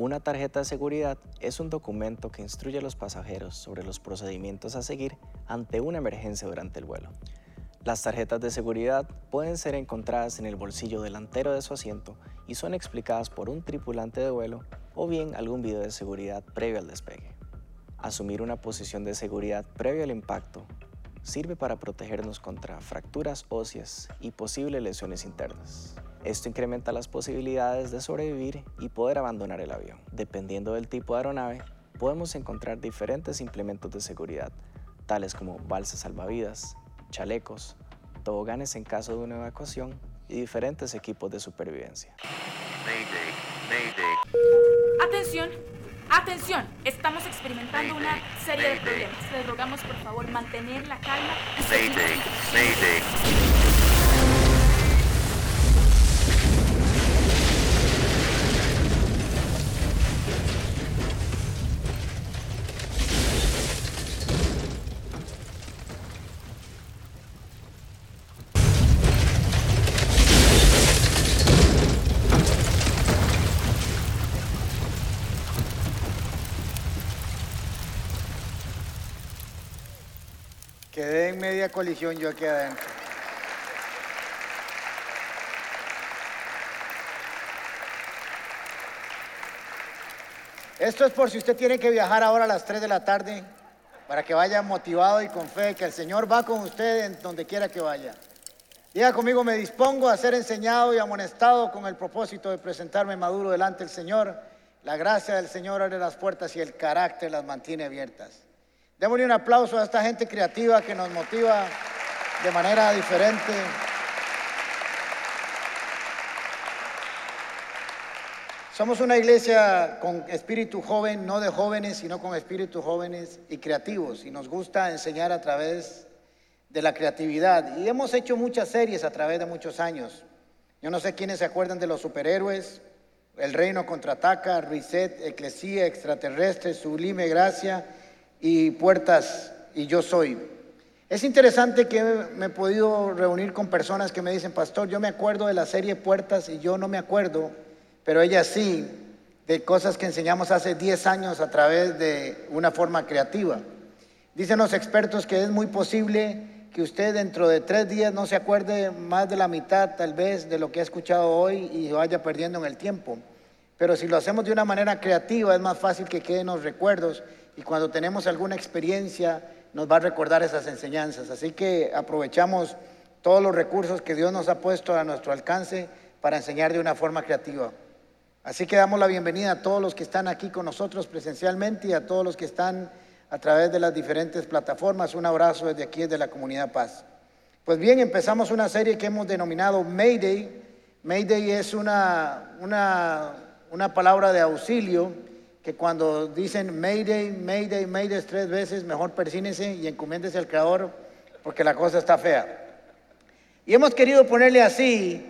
Una tarjeta de seguridad es un documento que instruye a los pasajeros sobre los procedimientos a seguir ante una emergencia durante el vuelo. Las tarjetas de seguridad pueden ser encontradas en el bolsillo delantero de su asiento y son explicadas por un tripulante de vuelo o bien algún video de seguridad previo al despegue. Asumir una posición de seguridad previo al impacto sirve para protegernos contra fracturas óseas y posibles lesiones internas. Esto incrementa las posibilidades de sobrevivir y poder abandonar el avión. Dependiendo del tipo de aeronave, podemos encontrar diferentes implementos de seguridad, tales como balsas salvavidas, chalecos, toboganes en caso de una evacuación y diferentes equipos de supervivencia. Atención, atención, estamos experimentando una serie de problemas. Les rogamos por favor mantener la calma y media colisión yo aquí adentro. Esto es por si usted tiene que viajar ahora a las 3 de la tarde, para que vaya motivado y con fe, que el Señor va con usted en donde quiera que vaya. Diga conmigo, me dispongo a ser enseñado y amonestado con el propósito de presentarme maduro delante del Señor. La gracia del Señor abre las puertas y el carácter las mantiene abiertas. Démosle un aplauso a esta gente creativa que nos motiva de manera diferente. Somos una iglesia con espíritu joven, no de jóvenes, sino con espíritu jóvenes y creativos. Y nos gusta enseñar a través de la creatividad. Y hemos hecho muchas series a través de muchos años. Yo no sé quiénes se acuerdan de los superhéroes, El Reino Contraataca, Reset, Eclesía, Extraterrestre, Sublime Gracia y Puertas y Yo Soy. Es interesante que me he podido reunir con personas que me dicen, pastor, yo me acuerdo de la serie Puertas y yo no me acuerdo, pero ella sí, de cosas que enseñamos hace 10 años a través de una forma creativa. Dicen los expertos que es muy posible que usted dentro de tres días no se acuerde más de la mitad tal vez de lo que ha escuchado hoy y vaya perdiendo en el tiempo. Pero si lo hacemos de una manera creativa es más fácil que queden los recuerdos y cuando tenemos alguna experiencia nos va a recordar esas enseñanzas. Así que aprovechamos todos los recursos que Dios nos ha puesto a nuestro alcance para enseñar de una forma creativa. Así que damos la bienvenida a todos los que están aquí con nosotros presencialmente y a todos los que están a través de las diferentes plataformas. Un abrazo desde aquí, desde la comunidad Paz. Pues bien, empezamos una serie que hemos denominado Mayday. Mayday es una, una, una palabra de auxilio que cuando dicen Mayday, Mayday, Mayday tres veces, mejor persínese y encomiéndese al Creador porque la cosa está fea. Y hemos querido ponerle así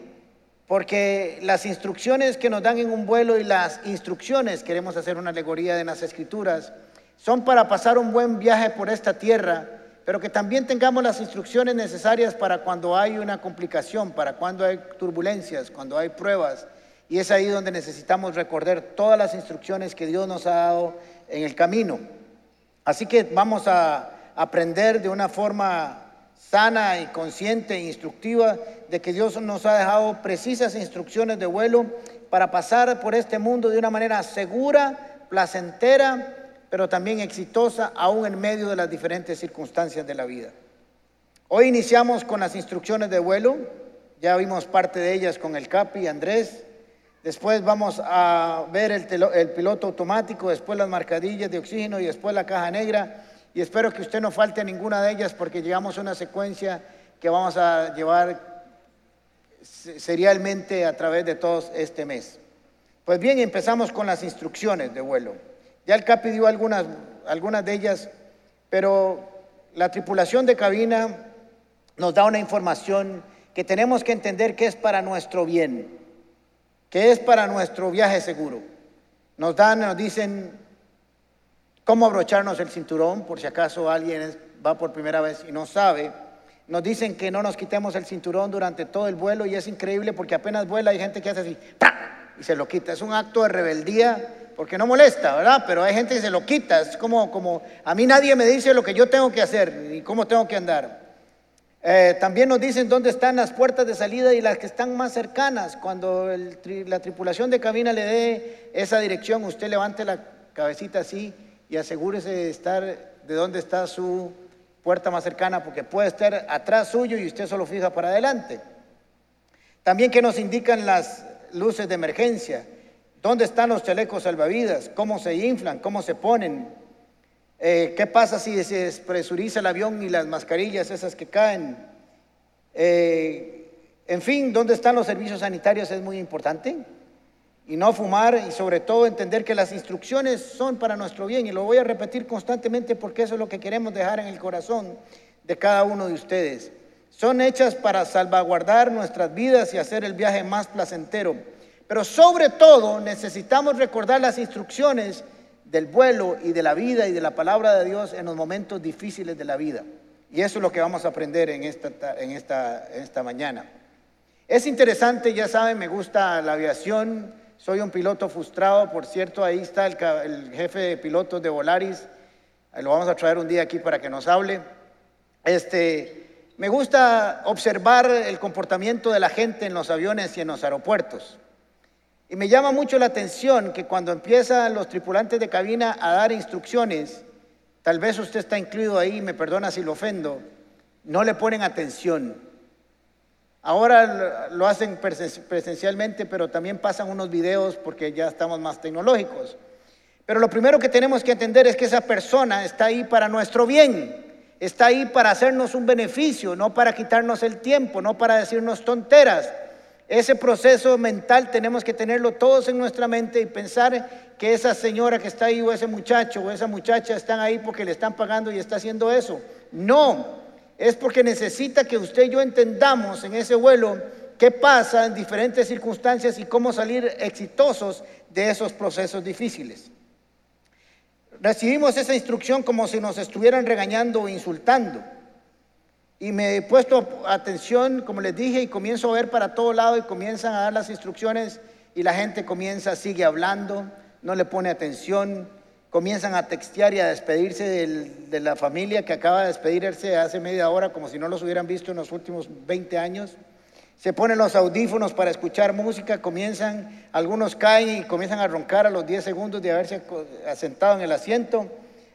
porque las instrucciones que nos dan en un vuelo y las instrucciones, queremos hacer una alegoría de las escrituras, son para pasar un buen viaje por esta tierra, pero que también tengamos las instrucciones necesarias para cuando hay una complicación, para cuando hay turbulencias, cuando hay pruebas, y es ahí donde necesitamos recordar todas las instrucciones que Dios nos ha dado en el camino. Así que vamos a aprender de una forma sana y consciente e instructiva de que Dios nos ha dejado precisas instrucciones de vuelo para pasar por este mundo de una manera segura, placentera, pero también exitosa, aún en medio de las diferentes circunstancias de la vida. Hoy iniciamos con las instrucciones de vuelo, ya vimos parte de ellas con el Capi Andrés. Después vamos a ver el, piloto automático, después las marcadillas de oxígeno y después la caja negra. Y espero que usted no falte ninguna de ellas porque llegamos a una secuencia que vamos a llevar serialmente a través de todo este mes. Pues bien, empezamos con las instrucciones de vuelo. Ya el CAPI dio algunas, algunas de ellas, pero la tripulación de cabina nos da una información que tenemos que entender que es para nuestro bien que es para nuestro viaje seguro. Nos dan, nos dicen cómo abrocharnos el cinturón, por si acaso alguien va por primera vez y no sabe. Nos dicen que no nos quitemos el cinturón durante todo el vuelo y es increíble porque apenas vuela hay gente que hace así, y se lo quita. Es un acto de rebeldía porque no molesta, ¿verdad? Pero hay gente que se lo quita, es como, como a mí nadie me dice lo que yo tengo que hacer y cómo tengo que andar. Eh, también nos dicen dónde están las puertas de salida y las que están más cercanas. Cuando la tripulación de cabina le dé esa dirección, usted levante la cabecita así y asegúrese de estar de dónde está su puerta más cercana, porque puede estar atrás suyo y usted solo fija para adelante. También que nos indican las luces de emergencia, dónde están los chalecos salvavidas, cómo se inflan, cómo se ponen, eh, qué pasa si se despresuriza el avión y las mascarillas esas que caen. Eh, en fin, dónde están los servicios sanitarios es muy importante. Y no fumar y sobre todo entender que las instrucciones son para nuestro bien. Y lo voy a repetir constantemente porque eso es lo que queremos dejar en el corazón de cada uno de ustedes. Son hechas para salvaguardar nuestras vidas y hacer el viaje más placentero. Pero sobre todo necesitamos recordar las instrucciones del vuelo y de la vida y de la palabra de Dios en los momentos difíciles de la vida. Y eso es lo que vamos a aprender en esta, en esta, esta mañana. Es interesante, ya saben, me gusta la aviación, soy un piloto frustrado, por cierto, ahí está el, el jefe de pilotos de Volaris, lo vamos a traer un día aquí para que nos hable. Este, me gusta observar el comportamiento de la gente en los aviones y en los aeropuertos. Y me llama mucho la atención que cuando empiezan los tripulantes de cabina a dar instrucciones, tal vez usted está incluido ahí, me perdona si lo ofendo, no le ponen atención. Ahora lo hacen presencialmente, pero también pasan unos videos porque ya estamos más tecnológicos. Pero lo primero que tenemos que entender es que esa persona está ahí para nuestro bien está ahí para hacernos un beneficio, no para quitarnos el tiempo, no para decirnos tonteras. Ese proceso mental tenemos que tenerlo todos en nuestra mente y pensar que esa señora que está ahí o ese muchacho o esa muchacha están ahí porque le están pagando y está haciendo eso. No, es porque necesita que usted y yo entendamos en ese vuelo qué pasa en diferentes circunstancias y cómo salir exitosos de esos procesos difíciles. Recibimos esa instrucción como si nos estuvieran regañando o insultando. Y me he puesto atención, como les dije, y comienzo a ver para todo lado y comienzan a dar las instrucciones y la gente comienza, sigue hablando, no le pone atención, comienzan a textear y a despedirse de la familia que acaba de despedirse hace media hora como si no los hubieran visto en los últimos 20 años se ponen los audífonos para escuchar música, comienzan, algunos caen y comienzan a roncar a los 10 segundos de haberse asentado en el asiento.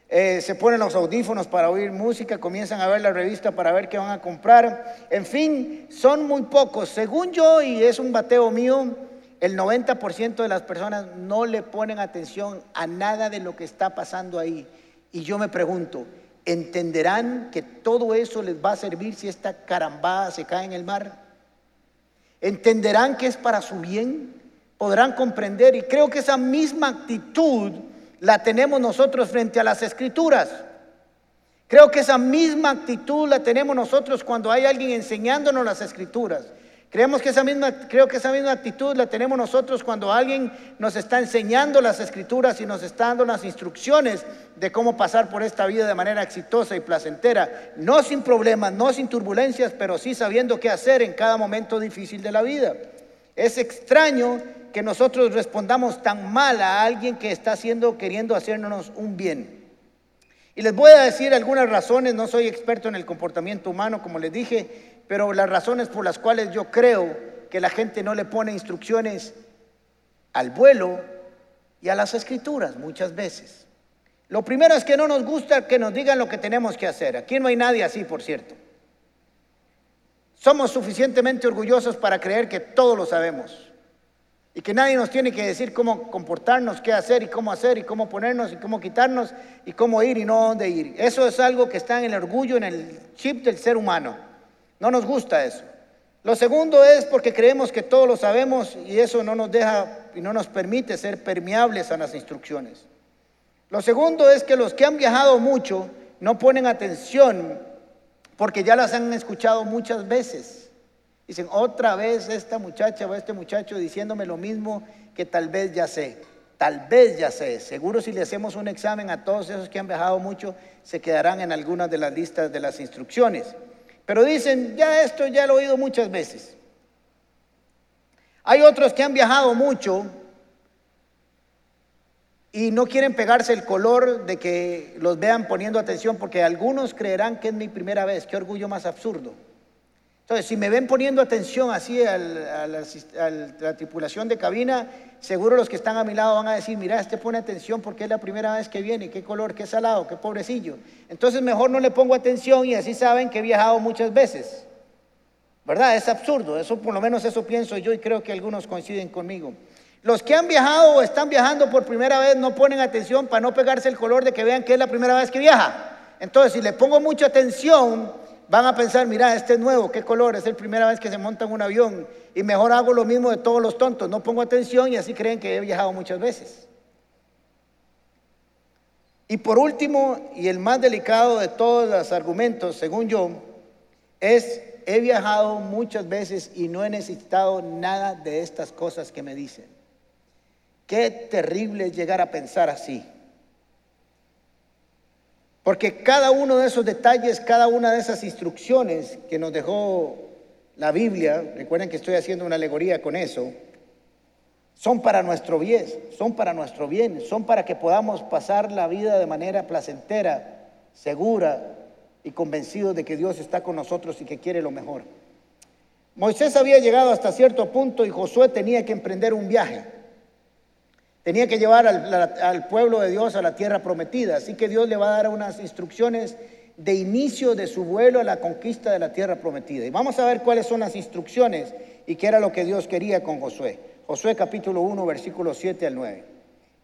Eh, se ponen los audífonos para oír música, comienzan a ver la revista para ver qué van a comprar. En fin, son muy pocos. Según yo, y es un bateo mío, el 90% de las personas no le ponen atención a nada de lo que está pasando ahí. Y yo me pregunto, ¿entenderán que todo eso les va a servir si esta carambada se cae en el mar? entenderán que es para su bien, podrán comprender y creo que esa misma actitud la tenemos nosotros frente a las escrituras. Creo que esa misma actitud la tenemos nosotros cuando hay alguien enseñándonos las escrituras. Creemos que esa misma, creo que esa misma actitud la tenemos nosotros cuando alguien nos está enseñando las escrituras y nos está dando las instrucciones de cómo pasar por esta vida de manera exitosa y placentera, no sin problemas, no sin turbulencias, pero sí sabiendo qué hacer en cada momento difícil de la vida. Es extraño que nosotros respondamos tan mal a alguien que está haciendo, queriendo hacernos un bien. Y les voy a decir algunas razones, no soy experto en el comportamiento humano, como les dije, pero las razones por las cuales yo creo que la gente no le pone instrucciones al vuelo y a las escrituras muchas veces. Lo primero es que no nos gusta que nos digan lo que tenemos que hacer. Aquí no hay nadie así, por cierto. Somos suficientemente orgullosos para creer que todo lo sabemos y que nadie nos tiene que decir cómo comportarnos, qué hacer y cómo hacer y cómo ponernos y cómo quitarnos y cómo ir y no dónde ir. Eso es algo que está en el orgullo, en el chip del ser humano. No nos gusta eso. Lo segundo es porque creemos que todo lo sabemos y eso no nos deja y no nos permite ser permeables a las instrucciones. Lo segundo es que los que han viajado mucho no ponen atención porque ya las han escuchado muchas veces. Dicen, otra vez esta muchacha o este muchacho diciéndome lo mismo que tal vez ya sé. Tal vez ya sé. Seguro si le hacemos un examen a todos esos que han viajado mucho, se quedarán en algunas de las listas de las instrucciones. Pero dicen, ya esto ya lo he oído muchas veces. Hay otros que han viajado mucho y no quieren pegarse el color de que los vean poniendo atención, porque algunos creerán que es mi primera vez. Qué orgullo más absurdo. Entonces, si me ven poniendo atención así a la, tripulación de cabina, seguro los que están a mi lado van a decir, mira, este pone atención porque es la primera vez que viene, qué color, qué salado, qué pobrecillo. Entonces mejor no le pongo atención y así saben que he viajado muchas veces. ¿Verdad? Es absurdo, eso por lo menos eso pienso yo y creo que algunos coinciden conmigo. Los que han viajado o están viajando por primera vez no ponen atención para no pegarse el color de que vean que es la primera vez que viaja. Entonces, si le pongo mucha atención, van a pensar, mira, este es nuevo, qué color, es la primera vez que se monta en un avión. Y mejor hago lo mismo de todos los tontos, no pongo atención y así creen que he viajado muchas veces. Y por último, y el más delicado de todos los argumentos, según yo, es, he viajado muchas veces y no he necesitado nada de estas cosas que me dicen. Qué terrible es llegar a pensar así. Porque cada uno de esos detalles, cada una de esas instrucciones que nos dejó la Biblia, recuerden que estoy haciendo una alegoría con eso, son para nuestro bien, son para nuestro bien, son para que podamos pasar la vida de manera placentera, segura y convencidos de que Dios está con nosotros y que quiere lo mejor. Moisés había llegado hasta cierto punto y Josué tenía que emprender un viaje. Tenía que llevar al, pueblo de Dios a la tierra prometida. Así que Dios le va a dar unas instrucciones de inicio de su vuelo a la conquista de la tierra prometida. Y vamos a ver cuáles son las instrucciones y qué era lo que Dios quería con Josué. Josué capítulo 1, versículo 7 al 9.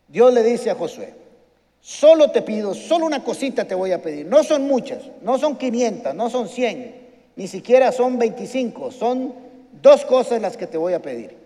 Dios le dice a Josué, solo te pido, solo una cosita te voy a pedir. No son muchas, no son 500, no son 100, ni siquiera son 25, son dos cosas las que te voy a pedir.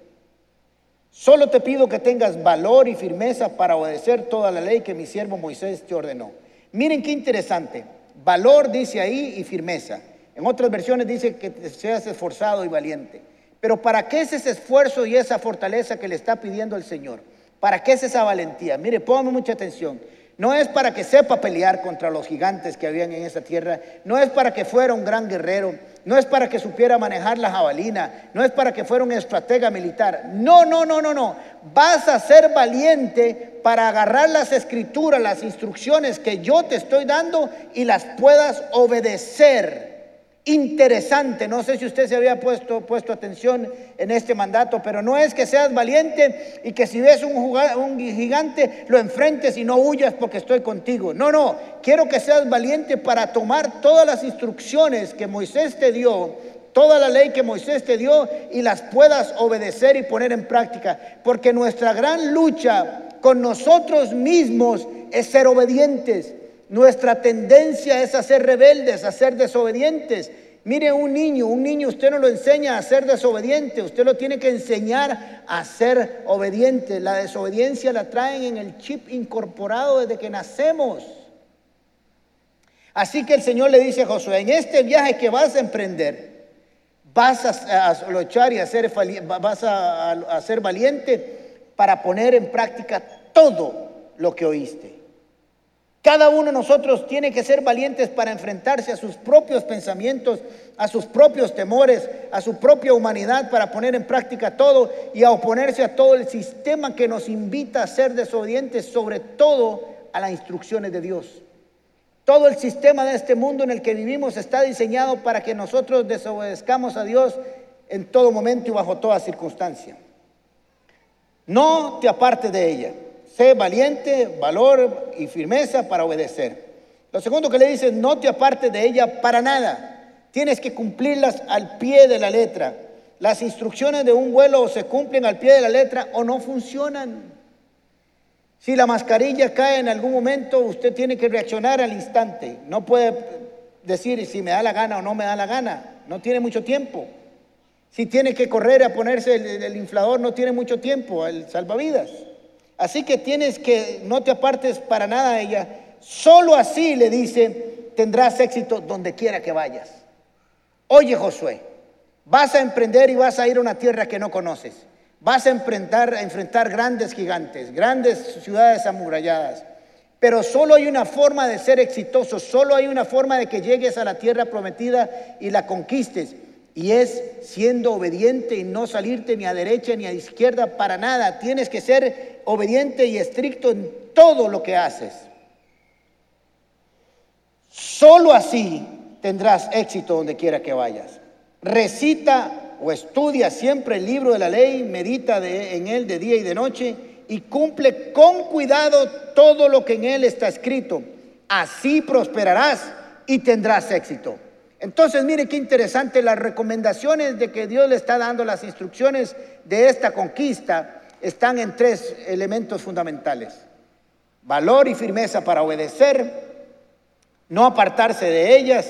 Solo te pido que tengas valor y firmeza para obedecer toda la ley que mi siervo Moisés te ordenó. Miren qué interesante. Valor dice ahí y firmeza. En otras versiones dice que seas esforzado y valiente. Pero ¿para qué es ese esfuerzo y esa fortaleza que le está pidiendo el Señor? ¿Para qué es esa valentía? Mire, póngame mucha atención. No es para que sepa pelear contra los gigantes que habían en esa tierra, no es para que fuera un gran guerrero, no es para que supiera manejar la jabalina, no es para que fuera un estratega militar. No, no, no, no, no. Vas a ser valiente para agarrar las escrituras, las instrucciones que yo te estoy dando y las puedas obedecer interesante. No sé si usted se había puesto, puesto atención en este mandato, pero no es que seas valiente y que si ves un, un gigante lo enfrentes y no huyas porque estoy contigo. No, no, quiero que seas valiente para tomar todas las instrucciones que Moisés te dio, toda la ley que Moisés te dio y las puedas obedecer y poner en práctica. Porque nuestra gran lucha con nosotros mismos es ser obedientes. Nuestra tendencia es a ser rebeldes, a ser desobedientes. Mire un niño, un niño usted no lo enseña a ser desobediente, usted lo tiene que enseñar a ser obediente. La desobediencia la traen en el chip incorporado desde que nacemos. Así que el Señor le dice a Josué, en este viaje que vas a emprender, vas a, luchar y a ser, vas a ser valiente para poner en práctica todo lo que oíste. Cada uno de nosotros tiene que ser valientes para enfrentarse a sus propios pensamientos, a sus propios temores, a su propia humanidad, para poner en práctica todo y a oponerse a todo el sistema que nos invita a ser desobedientes, sobre todo a las instrucciones de Dios. Todo el sistema de este mundo en el que vivimos está diseñado para que nosotros desobedezcamos a Dios en todo momento y bajo toda circunstancia. No te apartes de ella. Sé valiente, valor y firmeza para obedecer. Lo segundo que le dice, no te apartes de ella para nada. Tienes que cumplirlas al pie de la letra. Las instrucciones de un vuelo se cumplen al pie de la letra o no funcionan. Si la mascarilla cae en algún momento, usted tiene que reaccionar al instante. No puede decir si me da la gana o no me da la gana. No tiene mucho tiempo. Si tiene que correr a ponerse el, el inflador, no tiene mucho tiempo, el salvavidas. Así que tienes que, no te apartes para nada de ella. Solo así le dice, tendrás éxito donde quiera que vayas. Oye Josué, vas a emprender y vas a ir a una tierra que no conoces. Vas a enfrentar, grandes gigantes, grandes ciudades amuralladas. Pero solo hay una forma de ser exitoso, solo hay una forma de que llegues a la tierra prometida y la conquistes. Y es siendo obediente y no salirte ni a derecha ni a izquierda para nada. Tienes que ser obediente y estricto en todo lo que haces. Solo así tendrás éxito donde quiera que vayas. Recita o estudia siempre el libro de la ley, medita en él de día y de noche y cumple con cuidado todo lo que en él está escrito. Así prosperarás y tendrás éxito. Entonces, mire qué interesante las recomendaciones de que Dios le está dando, las instrucciones de esta conquista están en tres elementos fundamentales. Valor y firmeza para obedecer, no apartarse de ellas,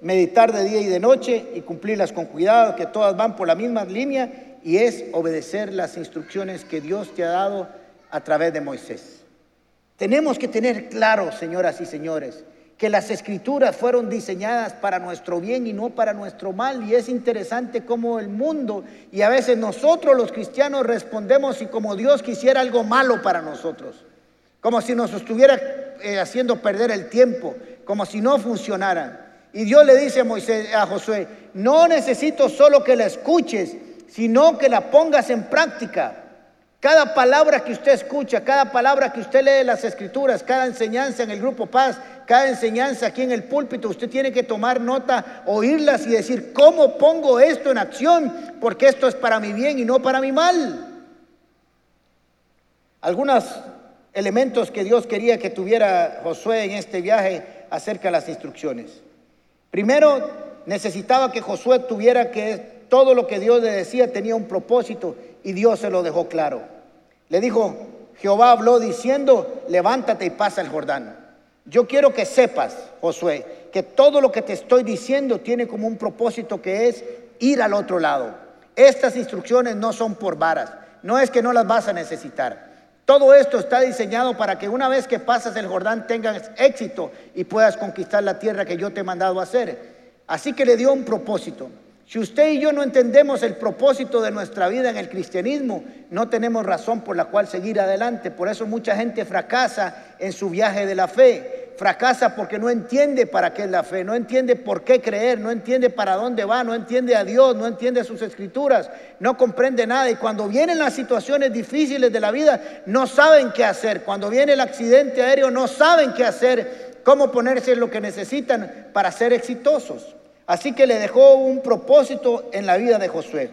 meditar de día y de noche y cumplirlas con cuidado, que todas van por la misma línea y es obedecer las instrucciones que Dios te ha dado a través de Moisés. Tenemos que tener claro, señoras y señores, que las escrituras fueron diseñadas para nuestro bien y no para nuestro mal. Y es interesante cómo el mundo y a veces nosotros los cristianos respondemos y como Dios quisiera algo malo para nosotros. Como si nos estuviera eh, haciendo perder el tiempo, como si no funcionara. Y Dios le dice a, Moisés, a Josué, no necesito solo que la escuches, sino que la pongas en práctica. Cada palabra que usted escucha, cada palabra que usted lee en las escrituras, cada enseñanza en el grupo Paz, cada enseñanza aquí en el púlpito, usted tiene que tomar nota, oírlas y decir, ¿cómo pongo esto en acción? Porque esto es para mi bien y no para mi mal. Algunos elementos que Dios quería que tuviera Josué en este viaje acerca de las instrucciones. Primero, necesitaba que Josué tuviera que todo lo que Dios le decía tenía un propósito y Dios se lo dejó claro. Le dijo, Jehová habló diciendo, levántate y pasa el Jordán. Yo quiero que sepas, Josué, que todo lo que te estoy diciendo tiene como un propósito que es ir al otro lado. Estas instrucciones no son por varas, no es que no las vas a necesitar. Todo esto está diseñado para que una vez que pasas el Jordán tengas éxito y puedas conquistar la tierra que yo te he mandado a hacer. Así que le dio un propósito. Si usted y yo no entendemos el propósito de nuestra vida en el cristianismo, no tenemos razón por la cual seguir adelante. Por eso mucha gente fracasa en su viaje de la fe. Fracasa porque no entiende para qué es la fe, no entiende por qué creer, no entiende para dónde va, no entiende a Dios, no entiende sus escrituras, no comprende nada. Y cuando vienen las situaciones difíciles de la vida, no saben qué hacer. Cuando viene el accidente aéreo, no saben qué hacer, cómo ponerse lo que necesitan para ser exitosos. Así que le dejó un propósito en la vida de Josué.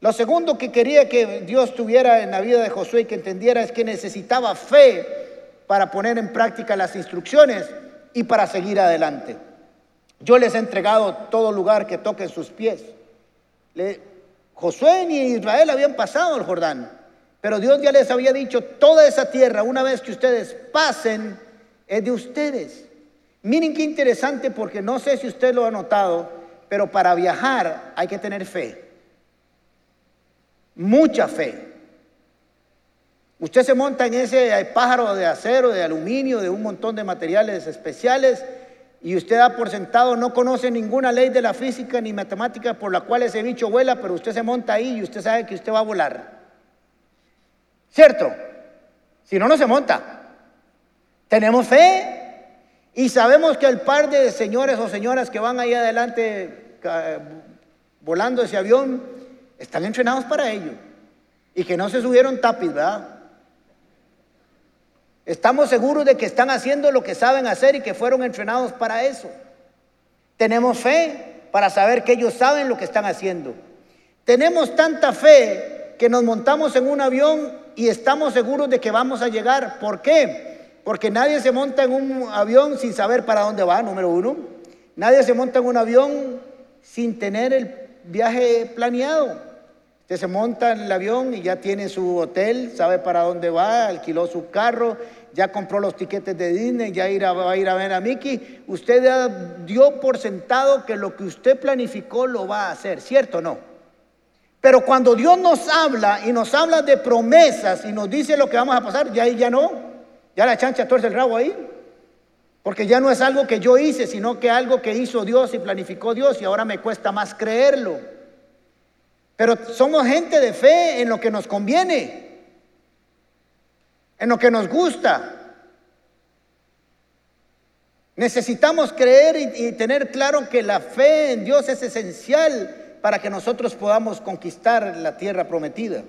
Lo segundo que quería que Dios tuviera en la vida de Josué y que entendiera es que necesitaba fe para poner en práctica las instrucciones y para seguir adelante. Yo les he entregado todo lugar que toquen sus pies. Josué ni Israel habían pasado el Jordán, pero Dios ya les había dicho, toda esa tierra, una vez que ustedes pasen, es de ustedes. Miren qué interesante porque no sé si usted lo ha notado, pero para viajar hay que tener fe. Mucha fe. Usted se monta en ese pájaro de acero, de aluminio, de un montón de materiales especiales y usted da por sentado, no conoce ninguna ley de la física ni matemática por la cual ese bicho vuela, pero usted se monta ahí y usted sabe que usted va a volar. ¿Cierto? Si no, no se monta. Tenemos fe, y sabemos que el par de señores o señoras que van ahí adelante volando ese avión están entrenados para ello. Y que no se subieron tapiz, ¿verdad? Estamos seguros de que están haciendo lo que saben hacer y que fueron entrenados para eso. Tenemos fe para saber que ellos saben lo que están haciendo. Tenemos tanta fe que nos montamos en un avión y estamos seguros de que vamos a llegar. ¿Por qué? Porque nadie se monta en un avión sin saber para dónde va, número uno. Nadie se monta en un avión sin tener el viaje planeado. Usted se monta en el avión y ya tiene su hotel, sabe para dónde va, alquiló su carro, ya compró los tiquetes de Disney, ya va a ir a ver a Mickey. Usted dio por sentado que lo que usted planificó lo va a hacer, ¿cierto o no? Pero cuando Dios nos habla y nos habla de promesas y nos dice lo que vamos a pasar, ya ahí ya no. Ya la chancha tuerce el rabo ahí. Porque ya no es algo que yo hice, sino que algo que hizo Dios y planificó Dios y ahora me cuesta más creerlo. Pero somos gente de fe en lo que nos conviene, en lo que nos gusta. Necesitamos creer y, y tener claro que la fe en Dios es esencial para que nosotros podamos conquistar la tierra prometida.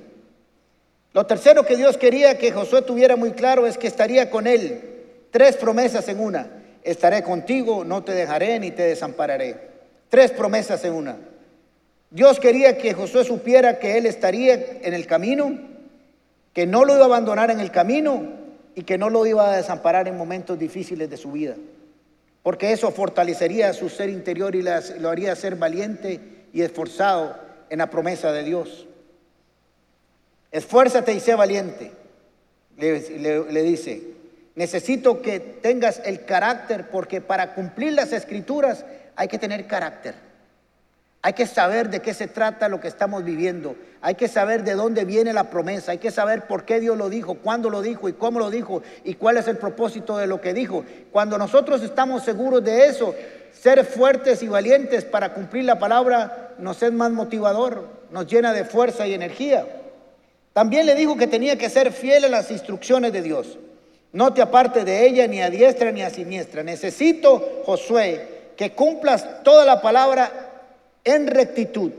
Lo tercero que Dios quería que Josué tuviera muy claro es que estaría con él. Tres promesas en una. Estaré contigo, no te dejaré ni te desampararé. Tres promesas en una. Dios quería que Josué supiera que él estaría en el camino, que no lo iba a abandonar en el camino y que no lo iba a desamparar en momentos difíciles de su vida. Porque eso fortalecería su ser interior y lo haría ser valiente y esforzado en la promesa de Dios. Esfuérzate y sé valiente, le, dice. Necesito que tengas el carácter porque para cumplir las escrituras hay que tener carácter. Hay que saber de qué se trata lo que estamos viviendo. Hay que saber de dónde viene la promesa. Hay que saber por qué Dios lo dijo, cuándo lo dijo y cómo lo dijo y cuál es el propósito de lo que dijo. Cuando nosotros estamos seguros de eso, ser fuertes y valientes para cumplir la palabra nos es más motivador, nos llena de fuerza y energía. También le dijo que tenía que ser fiel a las instrucciones de Dios. No te aparte de ella ni a diestra ni a siniestra. Necesito, Josué, que cumplas toda la palabra en rectitud.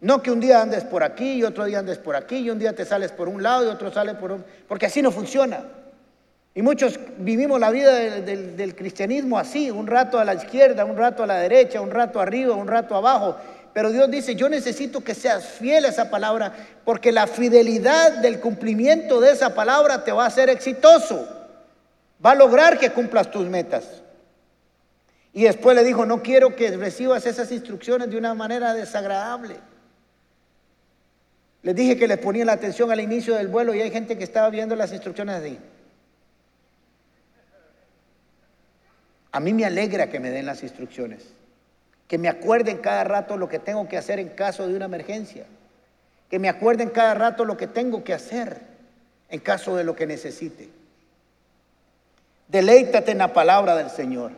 No que un día andes por aquí y otro día andes por aquí y un día te sales por un lado y otro sale por un... Porque así no funciona. Y muchos vivimos la vida del, cristianismo así, un rato a la izquierda, un rato a la derecha, un rato arriba, un rato abajo. Pero Dios dice, yo necesito que seas fiel a esa palabra, porque la fidelidad del cumplimiento de esa palabra te va a hacer exitoso. Va a lograr que cumplas tus metas. Y después le dijo, no quiero que recibas esas instrucciones de una manera desagradable. Les dije que les ponía la atención al inicio del vuelo y hay gente que estaba viendo las instrucciones así. A mí me alegra que me den las instrucciones, que me acuerden cada rato lo que tengo que hacer en caso de una emergencia, que me acuerden cada rato lo que tengo que hacer en caso de lo que necesite. Deleítate en la palabra del Señor.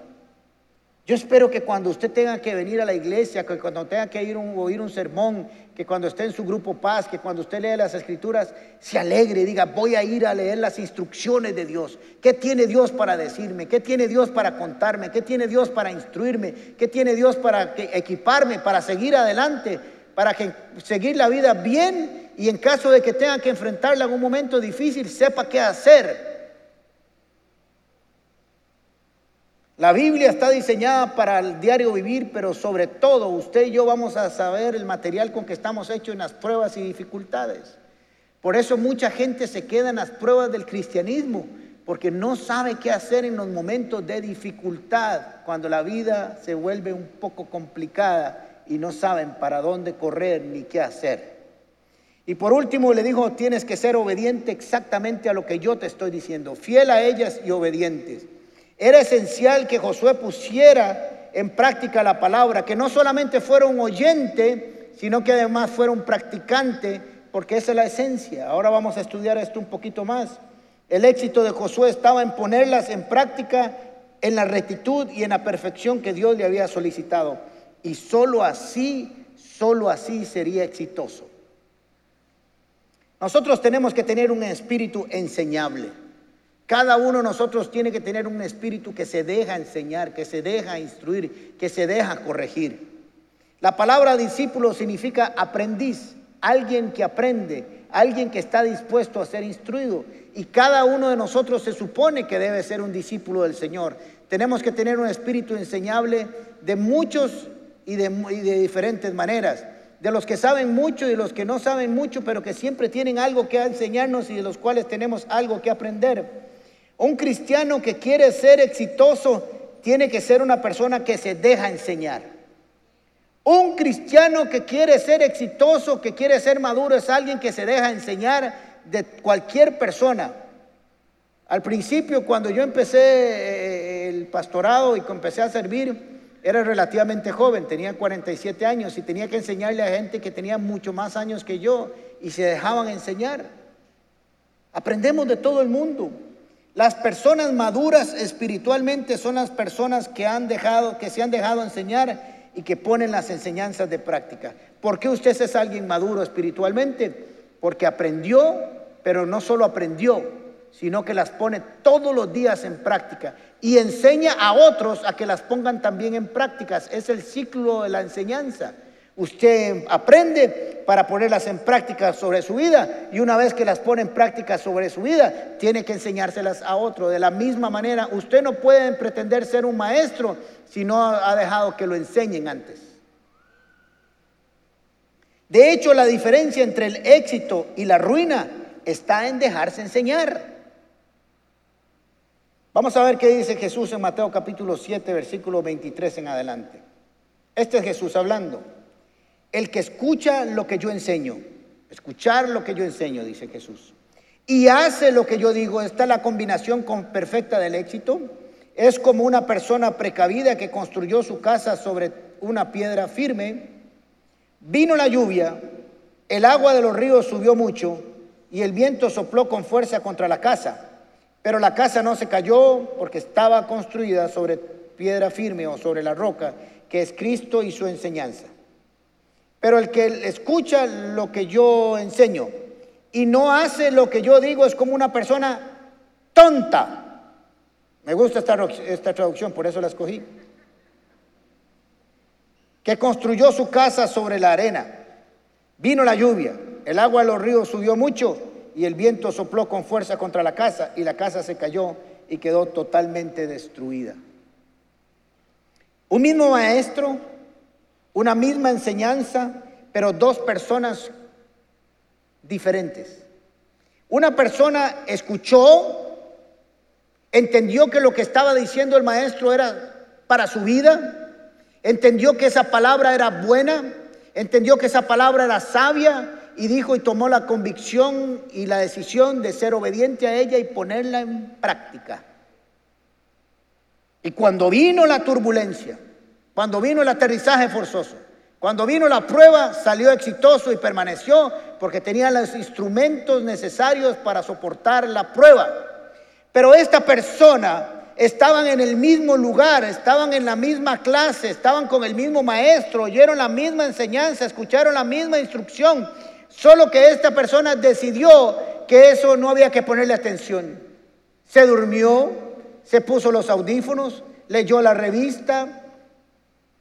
Yo espero que cuando usted tenga que venir a la iglesia, que cuando tenga que ir oír un sermón, que cuando esté en su grupo paz, que cuando usted lea las escrituras, se alegre y diga, voy a ir a leer las instrucciones de Dios. ¿Qué tiene Dios para decirme? ¿Qué tiene Dios para contarme? ¿Qué tiene Dios para instruirme? ¿Qué tiene Dios para equiparme, para seguir adelante, para que, seguir la vida bien y en caso de que tenga que enfrentarla en un momento difícil, sepa qué hacer? La Biblia está diseñada para el diario vivir, pero sobre todo usted y yo vamos a saber el material con que estamos hechos en las pruebas y dificultades. Por eso mucha gente se queda en las pruebas del cristianismo, porque no sabe qué hacer en los momentos de dificultad, cuando la vida se vuelve un poco complicada y no saben para dónde correr ni qué hacer. Y por último le dijo, tienes que ser obediente exactamente a lo que yo te estoy diciendo, fiel a ellas y obedientes. Era esencial que Josué pusiera en práctica la palabra, que no solamente fuera un oyente, sino que además fuera un practicante, porque esa es la esencia. Ahora vamos a estudiar esto un poquito más. El éxito de Josué estaba en ponerlas en práctica en la rectitud y en la perfección que Dios le había solicitado. Y solo así, solo así sería exitoso. Nosotros tenemos que tener un espíritu enseñable. Cada uno de nosotros tiene que tener un espíritu que se deja enseñar, que se deja instruir, que se deja corregir. La palabra discípulo significa aprendiz, alguien que aprende, alguien que está dispuesto a ser instruido. Y cada uno de nosotros se supone que debe ser un discípulo del Señor. Tenemos que tener un espíritu enseñable de muchos y de, de diferentes maneras de los que saben mucho y de los que no saben mucho, pero que siempre tienen algo que enseñarnos y de los cuales tenemos algo que aprender. Un cristiano que quiere ser exitoso tiene que ser una persona que se deja enseñar. Un cristiano que quiere ser exitoso, que quiere ser maduro, es alguien que se deja enseñar de cualquier persona. Al principio, cuando yo empecé eh, el pastorado y empecé a servir, era relativamente joven, tenía 47 años y tenía que enseñarle a gente que tenía mucho más años que yo y se dejaban enseñar. Aprendemos de todo el mundo. Las personas maduras espiritualmente son las personas que han dejado, que se han dejado enseñar y que ponen las enseñanzas de práctica. ¿Por qué usted es alguien maduro espiritualmente? Porque aprendió, pero no solo aprendió, sino que las pone todos los días en práctica y enseña a otros a que las pongan también en prácticas. Es el ciclo de la enseñanza. Usted aprende para ponerlas en práctica sobre su vida y una vez que las pone en práctica sobre su vida, tiene que enseñárselas a otro. De la misma manera, usted no puede pretender ser un maestro si no ha dejado que lo enseñen antes. De hecho, la diferencia entre el éxito y la ruina está en dejarse enseñar. Vamos a ver qué dice Jesús en Mateo capítulo 7, versículo 23 en adelante. Este es Jesús hablando. El que escucha lo que yo enseño, escuchar lo que yo enseño, dice Jesús, y hace lo que yo digo, está la combinación perfecta del éxito. Es como una persona precavida que construyó su casa sobre una piedra firme. Vino la lluvia, el agua de los ríos subió mucho y el viento sopló con fuerza contra la casa. Pero la casa no se cayó porque estaba construida sobre piedra firme o sobre la roca, que es Cristo y su enseñanza. Pero el que escucha lo que yo enseño y no hace lo que yo digo es como una persona tonta. Me gusta esta, esta traducción, por eso la escogí. Que construyó su casa sobre la arena. Vino la lluvia, el agua de los ríos subió mucho y el viento sopló con fuerza contra la casa y la casa se cayó y quedó totalmente destruida. Un mismo maestro una misma enseñanza, pero dos personas diferentes. Una persona escuchó, entendió que lo que estaba diciendo el maestro era para su vida, entendió que esa palabra era buena, entendió que esa palabra era sabia y dijo y tomó la convicción y la decisión de ser obediente a ella y ponerla en práctica. Y cuando vino la turbulencia, cuando vino el aterrizaje forzoso, cuando vino la prueba, salió exitoso y permaneció porque tenía los instrumentos necesarios para soportar la prueba. Pero esta persona estaban en el mismo lugar, estaban en la misma clase, estaban con el mismo maestro, oyeron la misma enseñanza, escucharon la misma instrucción, solo que esta persona decidió que eso no había que ponerle atención. Se durmió, se puso los audífonos, leyó la revista,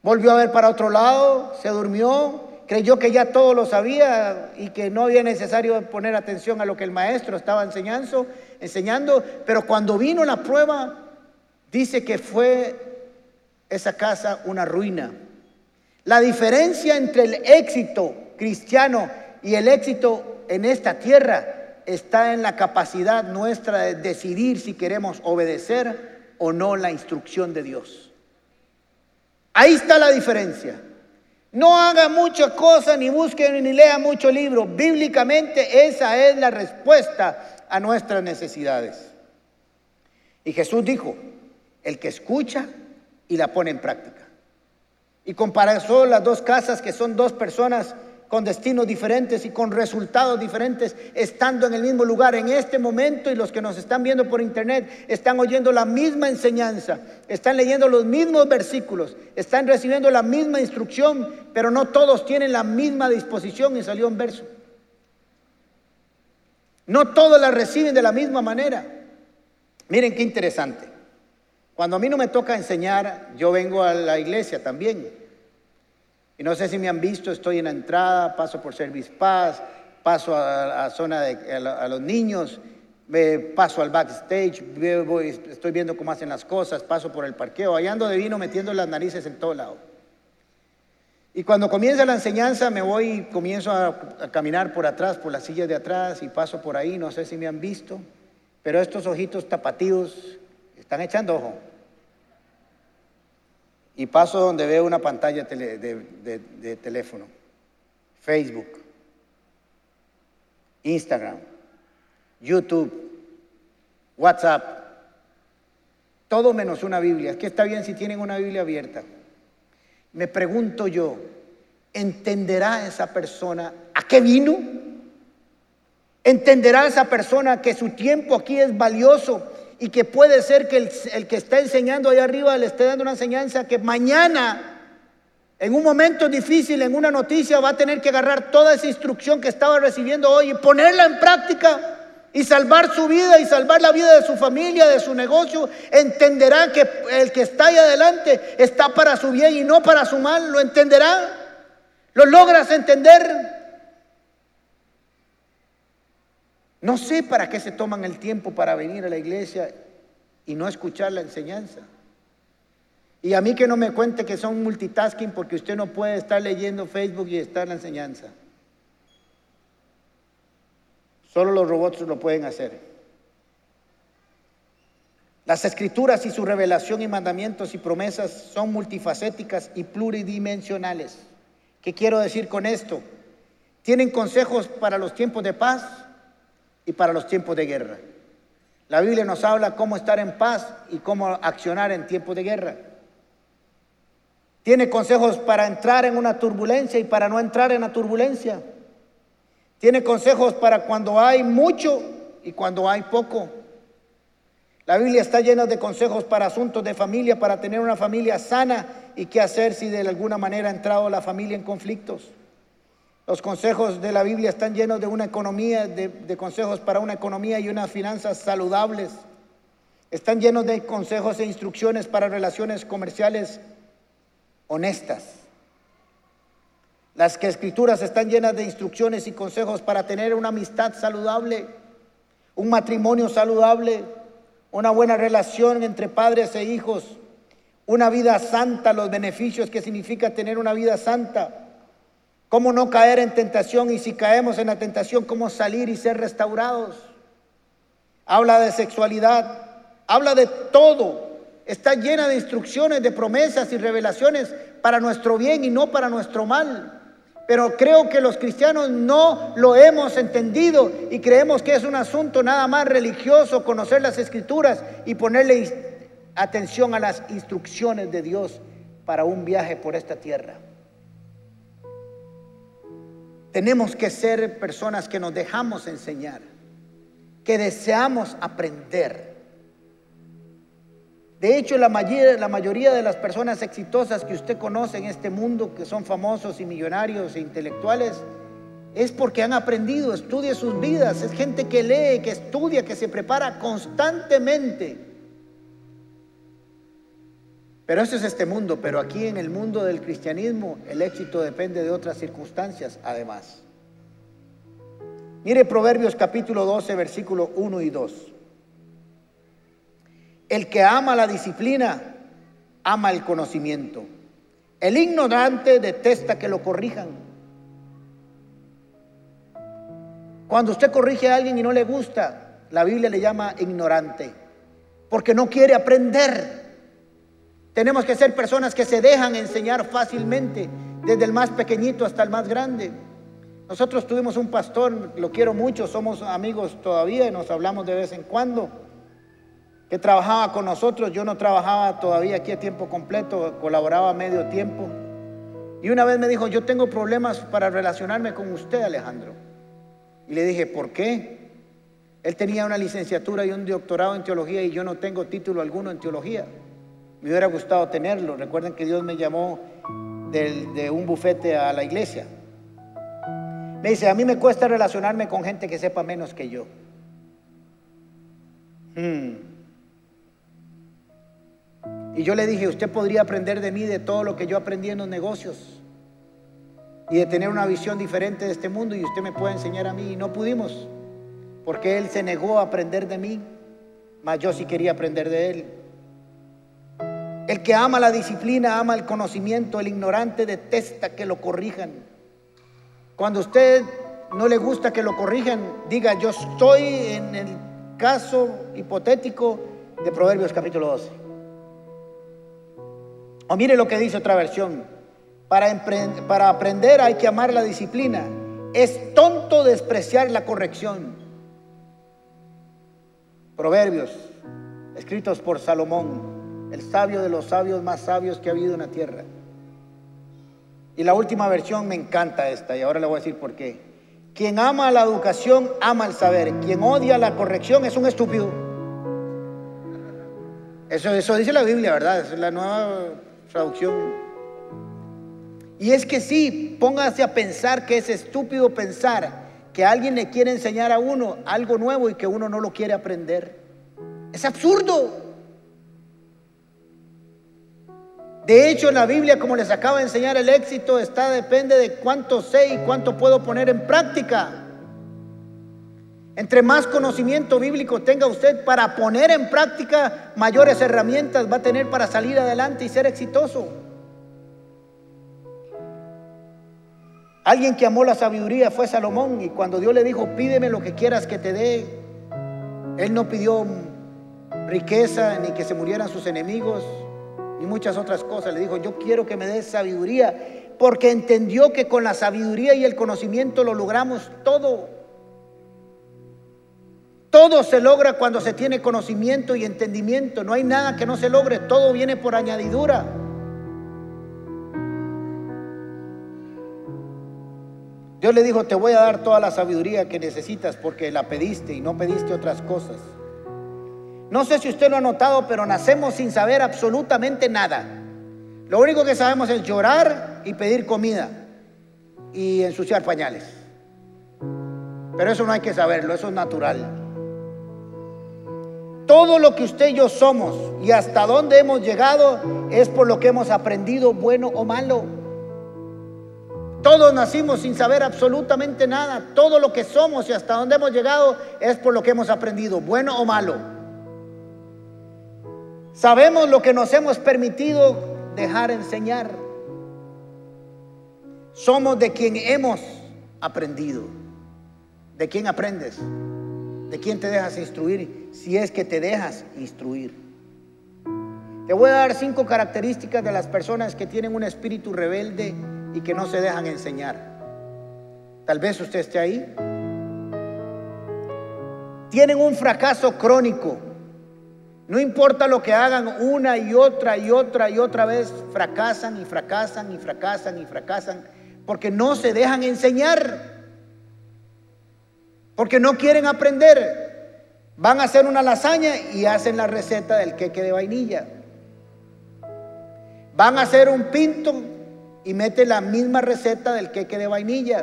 Volvió a ver para otro lado, se durmió, creyó que ya todo lo sabía y que no había necesario poner atención a lo que el maestro estaba enseñando, enseñando, pero cuando vino la prueba, dice que fue esa casa una ruina. La diferencia entre el éxito cristiano y el éxito en esta tierra está en la capacidad nuestra de decidir si queremos obedecer o no la instrucción de Dios. Ahí está la diferencia. No haga muchas cosas, ni busque ni lea mucho libro. Bíblicamente esa es la respuesta a nuestras necesidades. Y Jesús dijo, el que escucha y la pone en práctica. Y comparó las dos casas que son dos personas con destinos diferentes y con resultados diferentes, estando en el mismo lugar en este momento y los que nos están viendo por internet están oyendo la misma enseñanza, están leyendo los mismos versículos, están recibiendo la misma instrucción, pero no todos tienen la misma disposición y salió un verso. No todos la reciben de la misma manera. Miren qué interesante. Cuando a mí no me toca enseñar, yo vengo a la iglesia también. Y no sé si me han visto, estoy en la entrada, paso por Service Paz, paso a la zona de a, los niños, me paso al backstage, estoy viendo cómo hacen las cosas, paso por el parqueo, allá ando de vino metiendo las narices en todo lado. Y cuando comienza la enseñanza me voy, comienzo a, a, caminar por atrás, por las sillas de atrás y paso por ahí, no sé si me han visto, pero estos ojitos tapatíos están echando ojo. Y paso donde veo una pantalla de, teléfono, Facebook, Instagram, YouTube, WhatsApp, todo menos una Biblia. Es que está bien si tienen una Biblia abierta. Me pregunto yo, ¿entenderá esa persona a qué vino? ¿Entenderá esa persona que su tiempo aquí es valioso y que puede ser que el, que está enseñando ahí arriba le esté dando una enseñanza que mañana, en un momento difícil, en una noticia, va a tener que agarrar toda esa instrucción que estaba recibiendo hoy y ponerla en práctica y salvar su vida y salvar la vida de su familia, de su negocio, entenderá que el que está ahí adelante está para su bien y no para su mal, lo entenderá. ¿Lo logras entender? No sé para qué se toman el tiempo para venir a la iglesia y no escuchar la enseñanza. Y a mí que no me cuente que son multitasking porque usted no puede estar leyendo Facebook y estar en la enseñanza. Solo los robots lo pueden hacer. Las escrituras y su revelación y mandamientos y promesas son multifacéticas y pluridimensionales. ¿Qué quiero decir con esto? Tienen consejos para los tiempos de paz y para los tiempos de guerra. La Biblia nos habla cómo estar en paz y cómo accionar en tiempos de guerra. Tiene consejos para entrar en una turbulencia y para no entrar en la turbulencia. Tiene consejos para cuando hay mucho y cuando hay poco. La Biblia está llena de consejos para asuntos de familia, para tener una familia sana y qué hacer si de alguna manera ha entrado la familia en conflictos. Los consejos de la Biblia están llenos de una economía, de, consejos para una economía y unas finanzas saludables. Están llenos de consejos e instrucciones para relaciones comerciales honestas. Las que escrituras están llenas de instrucciones y consejos para tener una amistad saludable, un matrimonio saludable, una buena relación entre padres e hijos, una vida santa, los beneficios que significa tener una vida santa, cómo no caer en tentación y si caemos en la tentación, cómo salir y ser restaurados. Habla de sexualidad, habla de todo, está llena de instrucciones, de promesas y revelaciones para nuestro bien y no para nuestro mal. Pero creo que los cristianos no lo hemos entendido y creemos que es un asunto nada más religioso conocer las escrituras y ponerle atención a las instrucciones de Dios para un viaje por esta tierra. Tenemos que ser personas que nos dejamos enseñar, que deseamos aprender de hecho, la mayoría, de las personas exitosas que usted conoce en este mundo, que son famosos y millonarios e intelectuales, es porque han aprendido, estudia sus vidas, es gente que lee, que estudia, que se prepara constantemente. Pero eso es este mundo, pero aquí en el mundo del cristianismo el éxito depende de otras circunstancias además. Mire Proverbios capítulo 12, versículo 1 y 2. El que ama la disciplina, ama el conocimiento. El ignorante detesta que lo corrijan. Cuando usted corrige a alguien y no le gusta, la Biblia le llama ignorante, porque no quiere aprender. Tenemos que ser personas que se dejan enseñar fácilmente, desde el más pequeñito hasta el más grande. Nosotros tuvimos un pastor, lo quiero mucho, somos amigos todavía y nos hablamos de vez en cuando que trabajaba con nosotros. Yo no trabajaba todavía aquí a tiempo completo, colaboraba a medio tiempo. Y una vez me dijo, yo tengo problemas para relacionarme con usted, Alejandro. Y le dije, ¿por qué? Él tenía una licenciatura y un doctorado en teología y yo no tengo título alguno en teología. Me hubiera gustado tenerlo. Recuerden que Dios me llamó de, un bufete a la iglesia. Me dice, a mí me cuesta relacionarme con gente que sepa menos que yo. Hmm. Y yo le dije, usted podría aprender de mí de todo lo que yo aprendí en los negocios y de tener una visión diferente de este mundo y usted me puede enseñar a mí. Y no pudimos, porque él se negó a aprender de mí, mas yo sí quería aprender de él. El que ama la disciplina, ama el conocimiento, el ignorante detesta que lo corrijan. Cuando usted no le gusta que lo corrijan, diga, yo estoy en el caso hipotético de Proverbios capítulo 12. O mire lo que dice otra versión. Para, para aprender hay que amar la disciplina. Es tonto despreciar la corrección. Proverbios, escritos por Salomón, el sabio de los sabios más sabios que ha habido en la tierra. Y la última versión me encanta esta, y ahora le voy a decir por qué. Quien ama la educación, ama el saber. Quien odia la corrección es un estúpido. Eso, eso dice la Biblia, ¿verdad? es la nueva traducción. Y es que sí, póngase a pensar que es estúpido pensar que alguien le quiere enseñar a uno algo nuevo y que uno no lo quiere aprender. Es absurdo. De hecho, en la Biblia, como les acabo de enseñar, el éxito está depende de cuánto sé y cuánto puedo poner en práctica. Entre más conocimiento bíblico tenga usted para poner en práctica, mayores herramientas va a tener para salir adelante y ser exitoso. Alguien que amó la sabiduría fue Salomón y cuando Dios le dijo, pídeme lo que quieras que te dé, él no pidió riqueza ni que se murieran sus enemigos ni muchas otras cosas. Le dijo, yo quiero que me des sabiduría porque entendió que con la sabiduría y el conocimiento lo logramos todo. Todo se logra cuando se tiene conocimiento y entendimiento. No hay nada que no se logre, todo viene por añadidura. Dios le dijo, te voy a dar toda la sabiduría que necesitas porque la pediste y no pediste otras cosas. No sé si usted lo ha notado, pero nacemos sin saber absolutamente nada. Lo único que sabemos es llorar y pedir comida y ensuciar pañales. Pero eso no hay que saberlo, eso es natural. Todo lo que usted y yo somos y hasta dónde hemos llegado es por lo que hemos aprendido, bueno o malo. Todos nacimos sin saber absolutamente nada. Todo lo que somos y hasta dónde hemos llegado es por lo que hemos aprendido, bueno o malo. Sabemos lo que nos hemos permitido dejar enseñar. Somos de quien hemos aprendido. ¿De quién aprendes? ¿De quién te dejas instruir? Si es que te dejas instruir. Te voy a dar cinco características de las personas que tienen un espíritu rebelde y que no se dejan enseñar. Tal vez usted esté ahí. Tienen un fracaso crónico. No importa lo que hagan una y otra y otra y otra vez, fracasan y fracasan y fracasan y fracasan porque no se dejan enseñar. Porque no quieren aprender. Van a hacer una lasaña y hacen la receta del queque de vainilla. Van a hacer un pinto y mete la misma receta del queque de vainilla.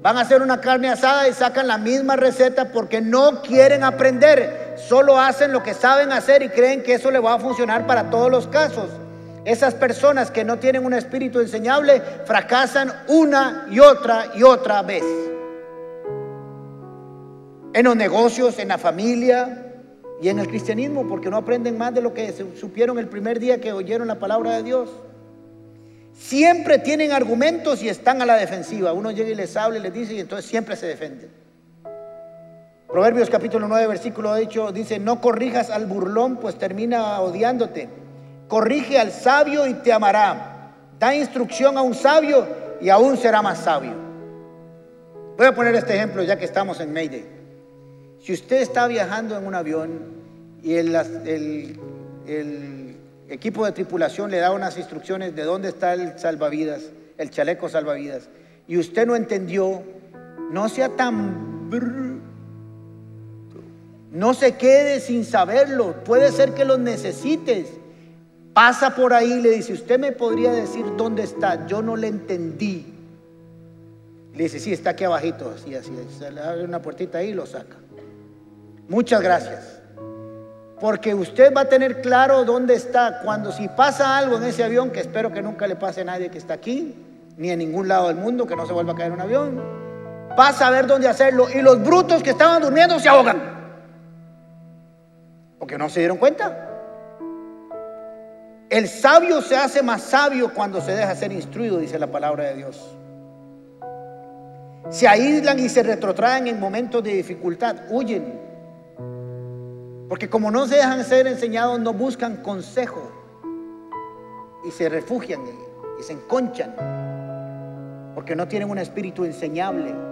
Van a hacer una carne asada y sacan la misma receta porque no quieren aprender. Solo hacen lo que saben hacer y creen que eso le va a funcionar para todos los casos. Esas personas que no tienen un espíritu enseñable fracasan una y otra y otra vez. En los negocios, en la familia y en el cristianismo, porque no aprenden más de lo que supieron el primer día que oyeron la palabra de Dios. Siempre tienen argumentos y están a la defensiva. Uno llega y les habla y les dice y entonces siempre se defienden. Proverbios capítulo 9, versículo 8 dice, no corrijas al burlón, pues termina odiándote. Corrige al sabio y te amará. Da instrucción a un sabio y aún será más sabio. Voy a poner este ejemplo ya que estamos en Mayday. Si usted está viajando en un avión y el, el, equipo de tripulación le da unas instrucciones de dónde está el salvavidas, el chaleco salvavidas, y usted no entendió, no sea tan... no se quede sin saberlo, puede ser que lo necesites. Pasa por ahí y le dice, usted me podría decir dónde está, yo no le entendí. Le dice, sí, está aquí abajito, así, así, se le abre una puertita ahí y lo saca. Muchas gracias. Porque usted va a tener claro dónde está. Cuando si pasa algo en ese avión, que espero que nunca le pase a nadie que está aquí, ni en ningún lado del mundo, que no se vuelva a caer un avión, pasa a ver dónde hacerlo. Y los brutos que estaban durmiendo se ahogan. Porque no se dieron cuenta. El sabio se hace más sabio cuando se deja ser instruido, dice la palabra de Dios. Se aíslan y se retrotraen en momentos de dificultad, huyen. Porque como no se dejan ser enseñados, no buscan consejo y se refugian y, se enconchan. Porque no tienen un espíritu enseñable.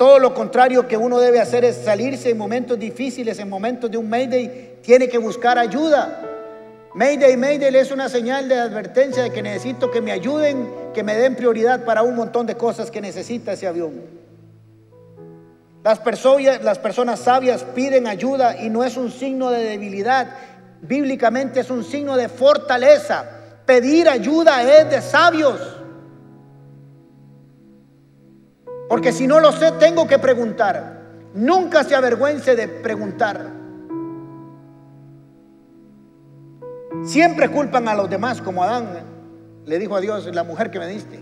Todo lo contrario que uno debe hacer es salirse en momentos difíciles, en momentos de un Mayday, tiene que buscar ayuda. Mayday, Mayday es una señal de advertencia de que necesito que me ayuden, que me den prioridad para un montón de cosas que necesita ese avión. Las personas, sabias piden ayuda y no es un signo de debilidad. Bíblicamente es un signo de fortaleza. Pedir ayuda es de sabios. Porque si no lo sé, tengo que preguntar. Nunca se avergüence de preguntar. Siempre culpan a los demás, como Adán le dijo a Dios, la mujer que me diste.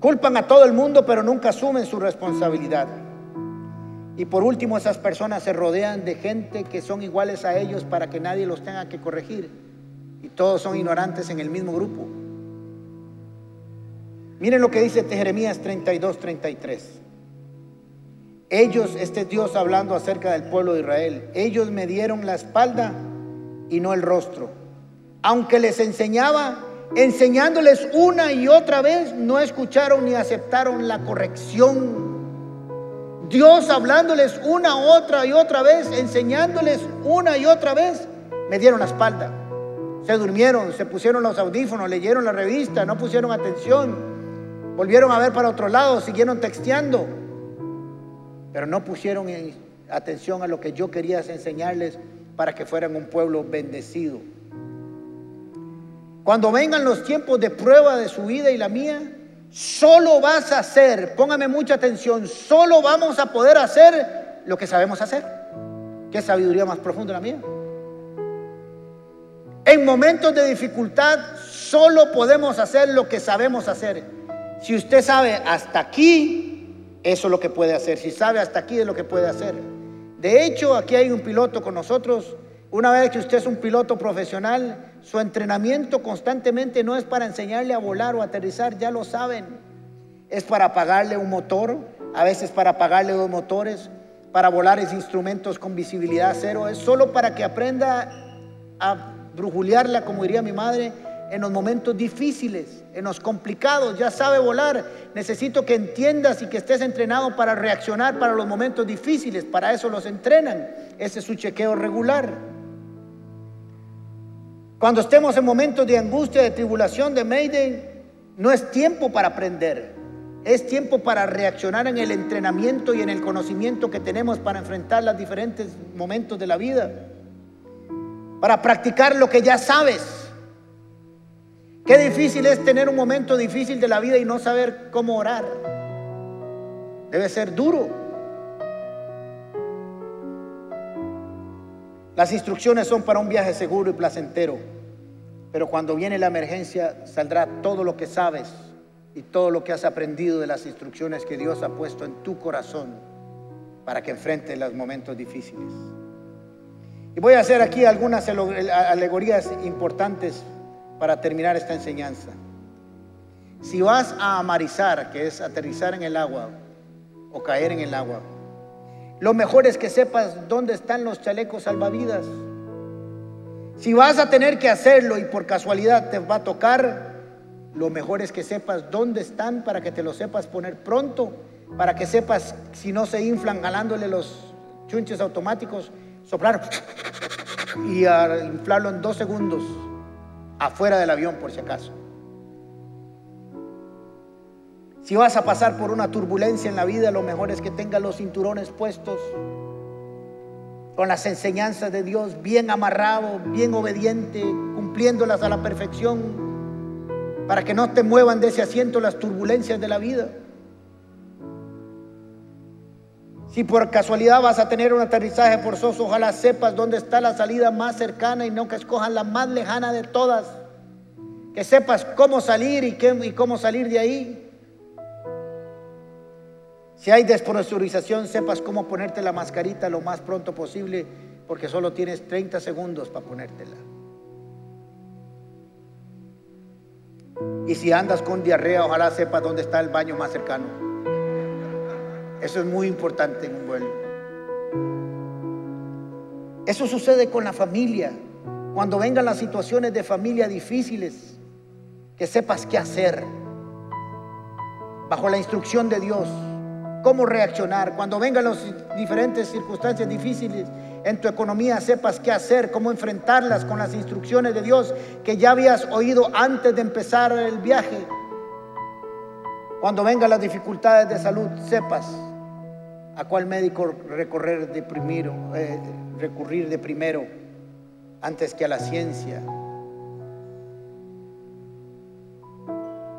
Culpan a todo el mundo, pero nunca asumen su responsabilidad. Y por último, esas personas se rodean de gente que son iguales a ellos para que nadie los tenga que corregir. Y todos son ignorantes en el mismo grupo. Miren lo que dice Jeremías 32, 33. Ellos, este Dios hablando acerca del pueblo de Israel, ellos me dieron la espalda y no el rostro. Aunque les enseñaba, enseñándoles una y otra vez, no escucharon ni aceptaron la corrección. Dios hablándoles una, otra y otra vez, enseñándoles una y otra vez, me dieron la espalda. Se durmieron, se pusieron los audífonos, leyeron la revista, no pusieron atención, volvieron a ver para otro lado, siguieron texteando, pero no pusieron atención a lo que yo quería enseñarles para que fueran un pueblo bendecido. Cuando vengan los tiempos de prueba de su vida y la mía, solo vas a hacer, póngame mucha atención, solo vamos a poder hacer lo que sabemos hacer. ¿Qué sabiduría más profunda la mía? En momentos de dificultad solo podemos hacer lo que sabemos hacer. Si usted sabe hasta aquí, eso es lo que puede hacer. Si sabe hasta aquí es lo que puede hacer. De hecho, aquí hay un piloto con nosotros. Una vez que usted es un piloto profesional, su entrenamiento constantemente no es para enseñarle a volar o aterrizar, ya lo saben. Es para apagarle un motor, a veces para apagarle dos motores, para volar es instrumentos con visibilidad cero. Es solo para que aprenda a brujulearla, como diría mi madre, en los momentos difíciles, en los complicados, ya sabe volar. Necesito que entiendas y que estés entrenado para reaccionar para los momentos difíciles. Para eso los entrenan. Ese es su chequeo regular. Cuando estemos en momentos de angustia, de tribulación, de Mayday, no es tiempo para aprender. Es tiempo para reaccionar en el entrenamiento y en el conocimiento que tenemos para enfrentar los diferentes momentos de la vida. Para practicar lo que ya sabes Qué difícil es tener un momento difícil de la vida y no saber cómo orar. Debe ser duro. Las instrucciones son para un viaje seguro y placentero, pero cuando viene la emergencia saldrá todo lo que sabes y todo lo que has aprendido de las instrucciones que Dios ha puesto en tu corazón para que enfrentes los momentos difíciles. Y voy a hacer aquí algunas alegorías importantes para terminar esta enseñanza. Si vas a amarizar, que es aterrizar en el agua o caer en el agua, lo mejor es que sepas dónde están los chalecos salvavidas. Si vas a tener que hacerlo y por casualidad te va a tocar, lo mejor es que sepas dónde están para que te lo sepas poner pronto, para que sepas si no se inflan jalándole los chunches automáticos, soplar y inflarlo en dos segundos afuera del avión por si acaso. Si vas a pasar por una turbulencia en la vida, lo mejor es que tengas los cinturones puestos, con las enseñanzas de Dios bien amarrado, bien obediente, cumpliéndolas a la perfección, para que no te muevan de ese asiento las turbulencias de la vida. Si por casualidad vas a tener un aterrizaje forzoso, ojalá sepas dónde está la salida más cercana y no que escojas la más lejana de todas. Que sepas cómo salir y, cómo salir de ahí. Si hay despresurización, sepas cómo ponerte la mascarita lo más pronto posible, porque solo tienes 30 segundos para ponértela. Y si andas con diarrea, ojalá sepas dónde está el baño más cercano. Eso es muy importante en un vuelo. Eso sucede con la familia. Cuando vengan las situaciones de familia difíciles, que sepas qué hacer bajo la instrucción de Dios, cómo reaccionar. Cuando vengan las diferentes circunstancias difíciles en tu economía, sepas qué hacer, cómo enfrentarlas con las instrucciones de Dios que ya habías oído antes de empezar el viaje. Cuando vengan las dificultades de salud, sepas a cuál médico de primero, eh, recurrir de primero antes que a la ciencia.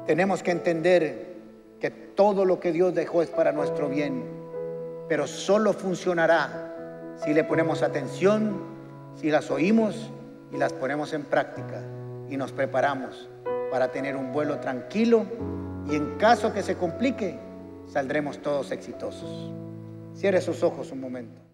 Tenemos que entender que todo lo que Dios dejó es para nuestro bien, pero solo funcionará si le ponemos atención, si las oímos y las ponemos en práctica y nos preparamos para tener un vuelo tranquilo y en caso que se complique, saldremos todos exitosos. Cierre sus ojos un momento.